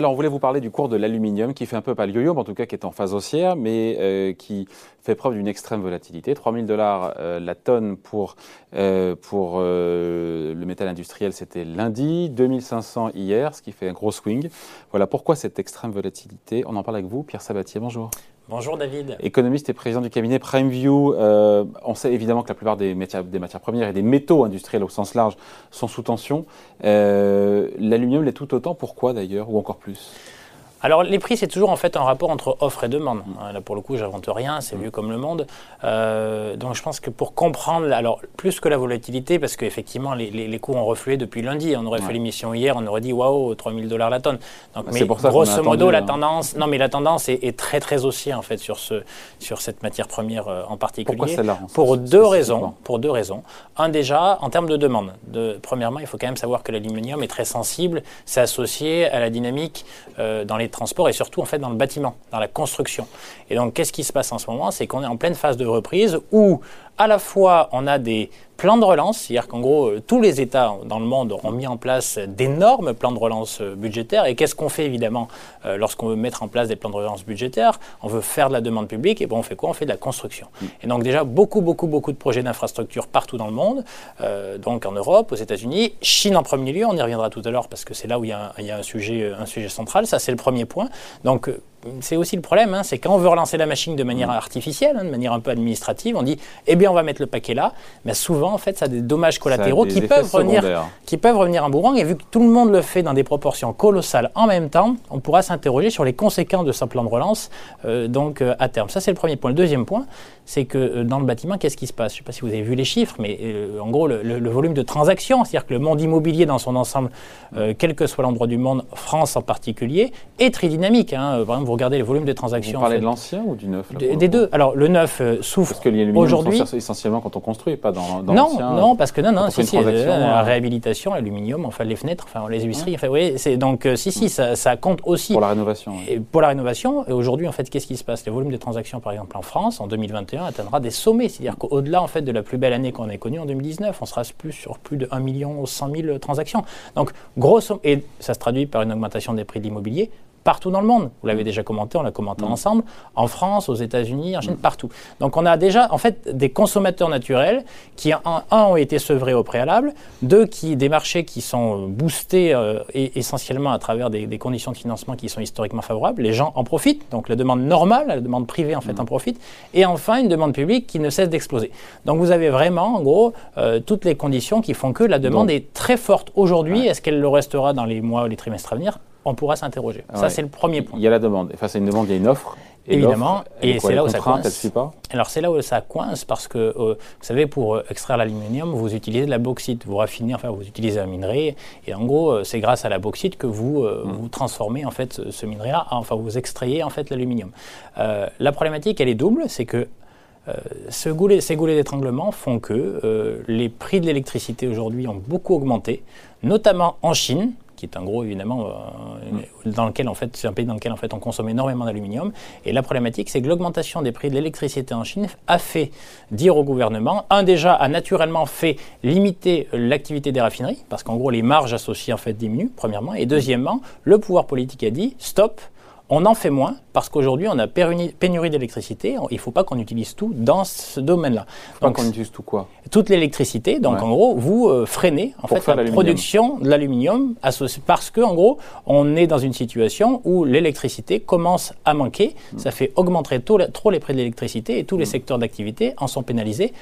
Alors, on voulait vous parler du cours de l'aluminium qui fait un peu pas le en tout cas qui est en phase haussière, mais euh, qui fait preuve d'une extrême volatilité. 3000 dollars euh, la tonne pour, euh, pour le métal industriel, c'était lundi, 2500 hier, ce qui fait un gros swing. Voilà pourquoi cette extrême volatilité. On en parle avec vous, Pierre Sabatier. Bonjour. Bonjour David. Économiste et président du cabinet PrimeView. Euh, on sait évidemment que la plupart des matières, premières et des métaux industriels au sens large sont sous tension. Euh, L'aluminium l'est tout autant. Pourquoi d'ailleurs Ou encore plus? Alors les prix, c'est toujours en fait un rapport entre offre et demande. Là pour le coup, j'invente rien, c'est vieux comme le monde. Euh, donc je pense que pour comprendre, alors plus que la volatilité, parce qu'effectivement les, les, les, cours ont reflué depuis lundi. On aurait fait l'émission hier, on aurait dit waouh, 3000 dollars la tonne. Donc, mais pour ça grosso modo, la hein. tendance, non mais la tendance est, très très haussière en fait sur ce sur cette matière première euh, en particulier. Pourquoi celle-là Pour deux raisons. Pour deux raisons. Un déjà en termes de demande. De, premièrement, il faut quand même savoir que l'aluminium est très sensible. C'est associé à la dynamique euh, dans les transports et surtout en fait dans le bâtiment, dans la construction. Et donc qu'est-ce qui se passe en ce moment? C'est qu'on est en pleine phase de reprise où à la fois on a des plans de relance, c'est-à-dire qu'en gros, euh, tous les États dans le monde ont mis en place d'énormes plans de relance euh, budgétaires. Et qu'est-ce qu'on fait évidemment euh, lorsqu'on veut mettre en place des plans de relance budgétaires? On veut faire de la demande publique, et bon, on fait quoi? On fait de la construction. Et donc déjà, beaucoup, beaucoup, beaucoup de projets d'infrastructures partout dans le monde, donc en Europe, aux États-Unis, Chine en premier lieu, on y reviendra tout à l'heure parce que c'est là où il y a, un, y a un, sujet, un sujet central, ça c'est le premier point. Donc c'est aussi le problème, hein, c'est quand on veut relancer la machine de manière mm. artificielle, hein, de manière un peu administrative, on dit, eh bien, on va mettre le paquet là. Mais souvent, en fait, ça a des dommages collatéraux qui peuvent, revenir, qui peuvent revenir en boomerang. Et vu que tout le monde le fait dans des proportions colossales en même temps, on pourra s'interroger sur les conséquences de ce plan de relance, euh, donc euh, à terme. Ça, c'est le premier point. Le deuxième point, c'est que euh, dans le bâtiment, qu'est-ce qui se passe? Je ne sais pas si vous avez vu les chiffres, mais en gros, le, volume de transactions, c'est-à-dire que le monde immobilier dans son ensemble, quel que soit l'endroit du monde, France en particulier, est très dynamique. Hein. Par exemple, vous regardez les volumes de transactions. Vous parlez de l'ancien ou du neuf Des deux. Alors, le neuf souffre aujourd'hui. essentiellement quand on construit, pas dans, dans non, non, parce que non, non, si, si, euh, la réhabilitation, aluminium, enfin les fenêtres, enfin les huisseries, enfin, oui, c'est donc euh, si, si, ça, ça, compte aussi pour la rénovation. Et pour la rénovation, et aujourd'hui, en fait, qu'est-ce qui se passe? Les volumes de transactions, par exemple, en France, en 2021, atteindra des sommets, c'est-à-dire qu'au-delà, en fait, de la plus belle année qu'on ait connue en 2019, on sera plus sur plus de 1 million 100 000 transactions. Donc, grosso, et ça se traduit par une augmentation des prix de l'immobilier partout dans le monde. Vous l'avez déjà commenté, on l'a commenté mm. ensemble, en France, aux États-Unis, en Chine, mm. partout. Donc on a déjà en fait des consommateurs naturels qui, un, ont été sevrés au préalable, deux, qui, des marchés qui sont boostés euh, essentiellement à travers des, conditions de financement qui sont historiquement favorables. Les gens en profitent, donc la demande normale, la demande privée en fait mm. en profite, et enfin une demande publique qui ne cesse d'exploser. Donc vous avez vraiment, en gros, euh, toutes les conditions qui font que la demande est très forte aujourd'hui. Est-ce qu'elle le restera dans les mois ou les trimestres à venir? On pourra s'interroger. Ça, c'est le premier point. Il y a la demande. Face à une demande, il y a une offre. Évidemment, et c'est là où ça coince. Alors c'est là où ça coince parce que, euh, vous savez, pour euh, extraire l'aluminium, vous utilisez de la bauxite, vous raffinez, enfin vous utilisez un minerai, et en gros, euh, c'est grâce à la bauxite que vous, mm. vous transformez en fait ce, minerai-là, enfin vous extrayez en fait l'aluminium. la problématique, elle est double, c'est que ce goulet, ces goulets d'étranglement font que les prix de l'électricité aujourd'hui ont beaucoup augmenté, notamment en Chine, qui est un gros évidemment euh, en fait c'est un pays dans lequel en fait on consomme énormément d'aluminium. Et la problématique, c'est que l'augmentation des prix de l'électricité en Chine a fait dire au gouvernement, un déjà a naturellement fait limiter l'activité des raffineries parce qu'en gros les marges associées en fait diminuent premièrement, et deuxièmement le pouvoir politique a dit stop on en fait moins parce qu'aujourd'hui, on a pénurie d'électricité. Il ne faut pas qu'on utilise tout dans ce domaine-là. Donc, on utilise tout quoi? Toute l'électricité. Donc, en gros, vous euh, freinez en fait la production de l'aluminium parce que, en gros, on est dans une situation où l'électricité commence à manquer. Hmm. Ça fait augmenter trop les prix de l'électricité et tous les hmm. secteurs d'activité en sont pénalisés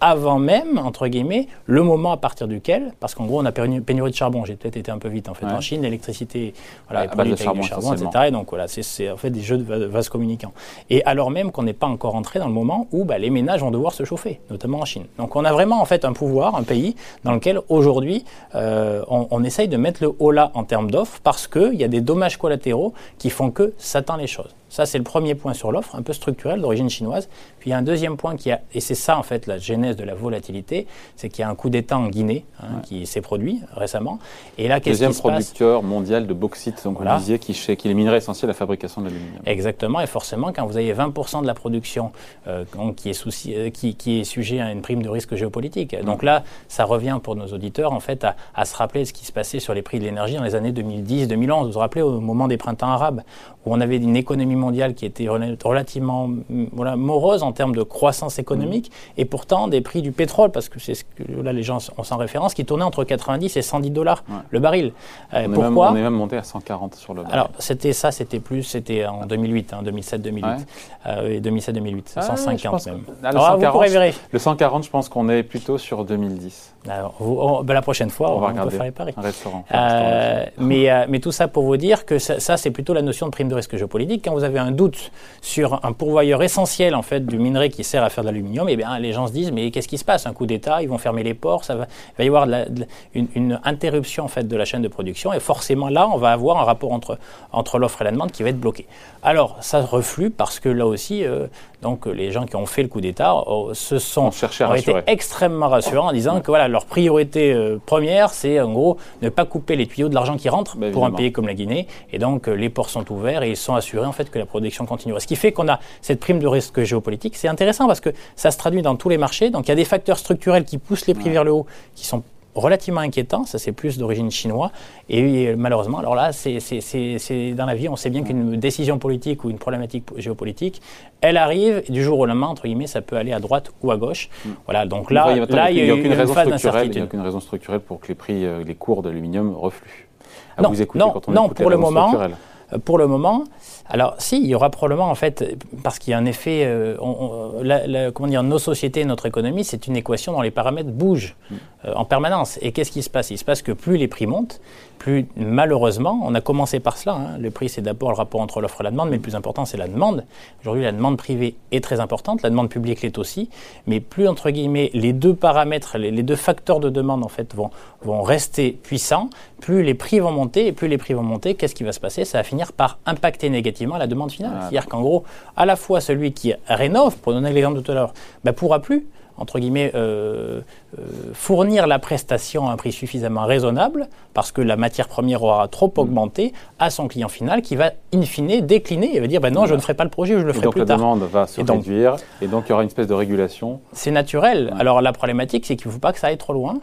avant même, entre guillemets, le moment à partir duquel, parce qu'en gros, on a pénurie de charbon. J'ai peut-être été un peu vite en fait en Chine, l'électricité, voilà, produite avec du charbon, etc. Et donc voilà, c'est en fait des jeux de vases communicants. Et alors même qu'on n'est pas encore entré dans le moment où bah, les ménages vont devoir se chauffer, notamment en Chine. Donc on a vraiment en fait un pouvoir, un pays dans lequel aujourd'hui euh, on, on, essaye de mettre le haut là en termes d'offres parce qu'il y a des dommages collatéraux qui font que ça tend les choses. Ça, c'est le premier point sur l'offre, un peu structurel, d'origine chinoise. Puis il y a un deuxième point qui a, et c'est ça en fait la genèse de la volatilité, c'est qu'il y a un coup d'État en Guinée hein, qui s'est produit récemment. Et là, qu'est-ce qui se producteur mondial de bauxite, donc voilà. disiez, qui, qui est les minerais essentiels à la fabrication de l'aluminium. Exactement, et forcément, quand vous avez 20% de la production euh, qui, est souci, euh, qui, qui, est sujet à une prime de risque géopolitique. Donc là, ça revient pour nos auditeurs en fait à, à se rappeler ce qui se passait sur les prix de l'énergie dans les années 2010-2011. Vous vous rappelez au moment des printemps arabes, où on avait une économie mondiale qui était relativement voilà, morose en termes de croissance économique, mmh. et pourtant des prix du pétrole, parce que c'est ce que là les gens ont sans référence, qui tournaient entre 90 et 110 dollars le baril. Euh, on, pourquoi est on est même monté à 140 sur le baril. Alors c'était ça, c'était plus, c'était en 2008, 2007-2008, hein, euh, et 2007-2008, 150 même. Alors, le, 140, le 140, je pense qu'on est plutôt sur 2010. Alors, ben, la prochaine fois, on, va peut faire les paris. Un restaurant. Euh, mais, mais tout ça pour vous dire que ça, ça c'est plutôt la notion de prime de risque géopolitique. Quand vous avez un doute sur un pourvoyeur essentiel en fait du minerai qui sert à faire de l'aluminium, eh bien les gens se disent mais qu'est-ce qui se passe? Un coup d'État, ils vont fermer les ports, ça va, il va y avoir une, interruption en fait de la chaîne de production et forcément là on va avoir un rapport entre entre l'offre et la demande qui va être bloqué. Alors ça reflue parce que là aussi euh, donc les gens qui ont fait le coup d'État euh, se sont ont été extrêmement rassurants en disant que voilà leur priorité euh, première c'est en gros ne pas couper les tuyaux de l'argent qui rentre bah, pour un pays comme la Guinée et donc les ports sont ouverts et ils sont assurés en fait que la production continuera. Ce qui fait qu'on a cette prime de risque géopolitique. C'est intéressant parce que ça se traduit dans tous les marchés. Donc il y a des facteurs structurels qui poussent les prix vers le haut, qui sont relativement inquiétants. Ça, c'est plus d'origine chinoise. Et malheureusement, alors là, c'est dans la vie, on sait bien qu'une décision politique ou une problématique géopolitique, elle arrive du jour au lendemain, entre guillemets, ça peut aller à droite ou à gauche. Mm. Voilà, donc là, il n'y a, aucune raison structurelle. Il n'y a aucune raison structurelle pour que les prix, euh, les cours de l'aluminium refluent. non, non, non pour le moment. Euh, pour le moment, alors si, il y aura probablement en fait, parce qu'il y a un effet, euh, comment dire, nos sociétés, notre économie, c'est une équation dont les paramètres bougent mm. euh, en permanence. Et qu'est-ce qui se passe? Il se passe que plus les prix montent, plus malheureusement, on a commencé par cela. Hein. le prix, c'est d'abord le rapport entre l'offre et la demande, mais le plus important, c'est la demande. Aujourd'hui, la demande privée est très importante, la demande publique l'est aussi, mais plus entre guillemets les deux paramètres, les, deux facteurs de demande en fait vont, vont rester puissants, plus les prix vont monter, et plus les prix vont monter, qu'est-ce qui va se passer? Ça va finir par impacter négativement la demande finale. C'est-à-dire qu'en gros, à la fois celui qui rénove, pour donner l'exemple de tout à l'heure, ne ben, pourra plus entre guillemets, euh, euh, fournir la prestation à un prix suffisamment raisonnable, parce que la matière première aura trop mm. augmenté, à son client final, qui va in fine décliner et va dire ben non, je ne ferai pas le projet, je le ferai plus tard. Donc la demande va se réduire, et donc il y aura une espèce de régulation. C'est naturel. Alors la problématique, c'est qu'il ne faut pas que ça aille trop loin.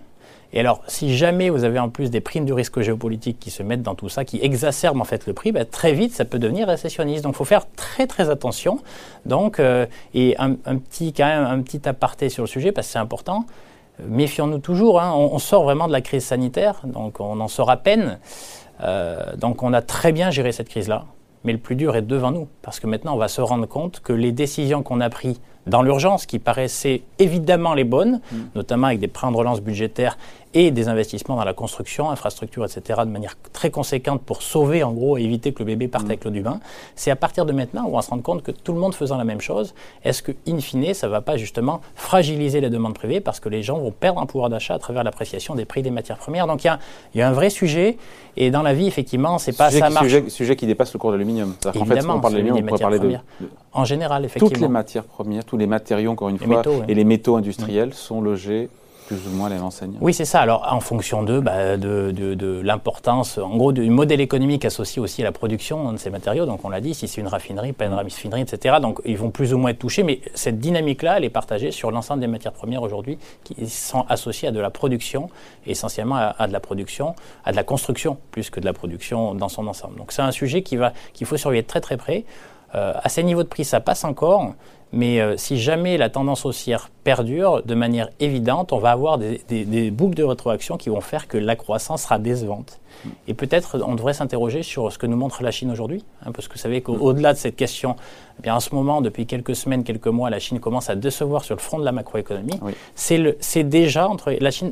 Et alors, si jamais vous avez en plus des primes du risque géopolitique qui se mettent dans tout ça, qui exacerbent en fait le prix, bah, très vite ça peut devenir récessionniste. Donc, il faut faire très très attention. Donc, euh, et un, petit quand même un petit aparté sur le sujet parce que c'est important. Méfions-nous toujours. Hein. On, sort vraiment de la crise sanitaire, donc on en sort à peine. Euh, donc, on a très bien géré cette crise-là. Mais le plus dur est devant nous, parce que maintenant, on va se rendre compte que les décisions qu'on a prises dans l'urgence, qui paraissaient évidemment les bonnes, mm. notamment avec des plans de relance budgétaires et des investissements dans la construction, infrastructure, etc., de manière très conséquente pour sauver, en gros, et éviter que le bébé parte mm. avec l'eau du bain. C'est à partir de maintenant où on va se rendre compte que tout le monde faisant la même chose, est-ce que, in fine, ça ne va pas justement fragiliser la demande privée parce que les gens vont perdre un pouvoir d'achat à travers l'appréciation des prix des matières premières? Donc il y, y a, un vrai sujet, et dans la vie, effectivement, c'est pas ça marche. Sujet, sujet qui dépasse le cours de l'aluminium. En fait, on parle d'aluminium, on pourrait parler de, En général, effectivement. Toutes les matières premières, tous les matériaux, encore une fois, et les métaux industriels sont logés plus ou moins les enseigne. Oui, c'est ça. Alors, en fonction d'eux, bah, de, de, l'importance, en gros, du modèle économique associé aussi à la production de ces matériaux. Donc, on l'a dit, si c'est une raffinerie, pas une raffinerie, etc. Donc, ils vont plus ou moins être touchés. Mais cette dynamique-là, elle est partagée sur l'ensemble des matières premières aujourd'hui qui sont associées à de la production, essentiellement à, de la production, à de la construction, plus que de la production dans son ensemble. Donc, c'est un sujet qu'il faut surveiller de très très près. Euh, à ces niveaux de prix, ça passe encore, mais euh, si jamais la tendance haussière perdure, de manière évidente, on va avoir des, boucles de rétroaction qui vont faire que la croissance sera décevante. Et peut-être on devrait s'interroger sur ce que nous montre la Chine aujourd'hui, hein, parce que vous savez qu'au-delà de cette question, eh bien en ce moment, depuis quelques semaines, quelques mois, la Chine commence à décevoir sur le front de la macroéconomie. C'est déjà entre la Chine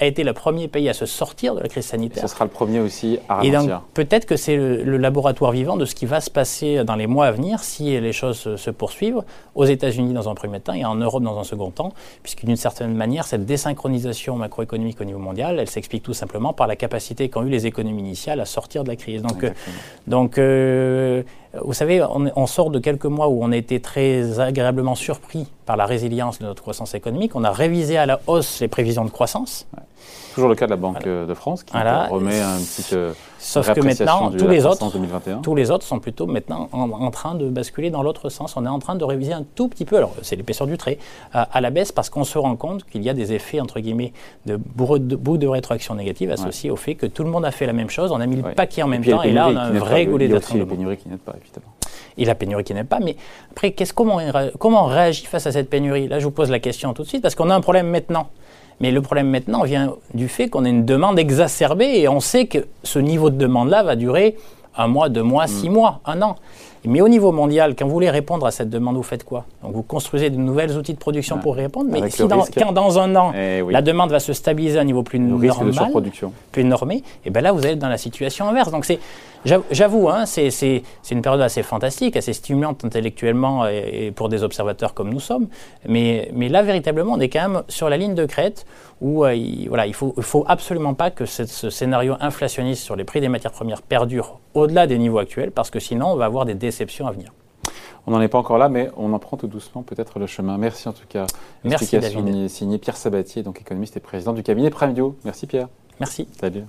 a été le premier pays à se sortir de la crise sanitaire. Et ce sera le premier aussi à ralentir. Et donc peut-être que c'est le, laboratoire vivant de ce qui va se passer dans les mois à venir si les choses se, poursuivent aux États-Unis dans un premier temps et en Europe dans un second temps, puisque d'une certaine manière, cette désynchronisation macroéconomique au niveau mondial, elle s'explique tout simplement par la capacité qu'ont eu les économies initiales à sortir de la crise. Donc, donc euh, vous savez, on, sort de quelques mois où on a été très agréablement surpris par la résilience de notre croissance économique. On a révisé à la hausse les prévisions de croissance. Toujours le cas de la Banque de France qui remet un petit. Sauf que maintenant, tous les, autres, tous les autres sont plutôt maintenant en, train de basculer dans l'autre sens. On est en train de réviser un tout petit peu, alors c'est l'épaisseur du trait, à, la baisse parce qu'on se rend compte qu'il y a des effets, entre guillemets, de bout de, rétroaction négative associés au fait que tout le monde a fait la même chose, on a mis le paquet en même temps, et là on a un vrai goulet d'attente. Il y a la pénurie qui n'aide pas, évidemment. Et la pénurie qui n'aide pas, mais après, comment, comment on réagit face à cette pénurie? Là, je vous pose la question tout de suite, parce qu'on a un problème maintenant. Mais le problème maintenant vient du fait qu'on a une demande exacerbée et on sait que ce niveau de demande-là va durer un mois, deux mois, six mm. mois, un an. Mais au niveau mondial, quand vous voulez répondre à cette demande, vous faites quoi? Donc vous construisez de nouvelles outils de production pour répondre, mais si dans, quand dans un an, eh la demande va se stabiliser à un niveau plus normal, plus normé, et eh bien là vous êtes dans la situation inverse. Donc c'est, j'avoue, hein, c'est une période assez fantastique, assez stimulante intellectuellement et, pour des observateurs comme nous sommes, mais, mais là véritablement on est quand même sur la ligne de crête où euh, il, voilà, il ne faut, il faut absolument pas que ce scénario inflationniste sur les prix des matières premières perdure au-delà des niveaux actuels, parce que sinon on va avoir des déceptions à venir. On n'en est pas encore là, mais on en prend tout doucement peut-être le chemin. Merci en tout cas. Merci David. signé Pierre Sabatier, donc économiste et président du cabinet Premio. Merci Pierre. Merci. Salut.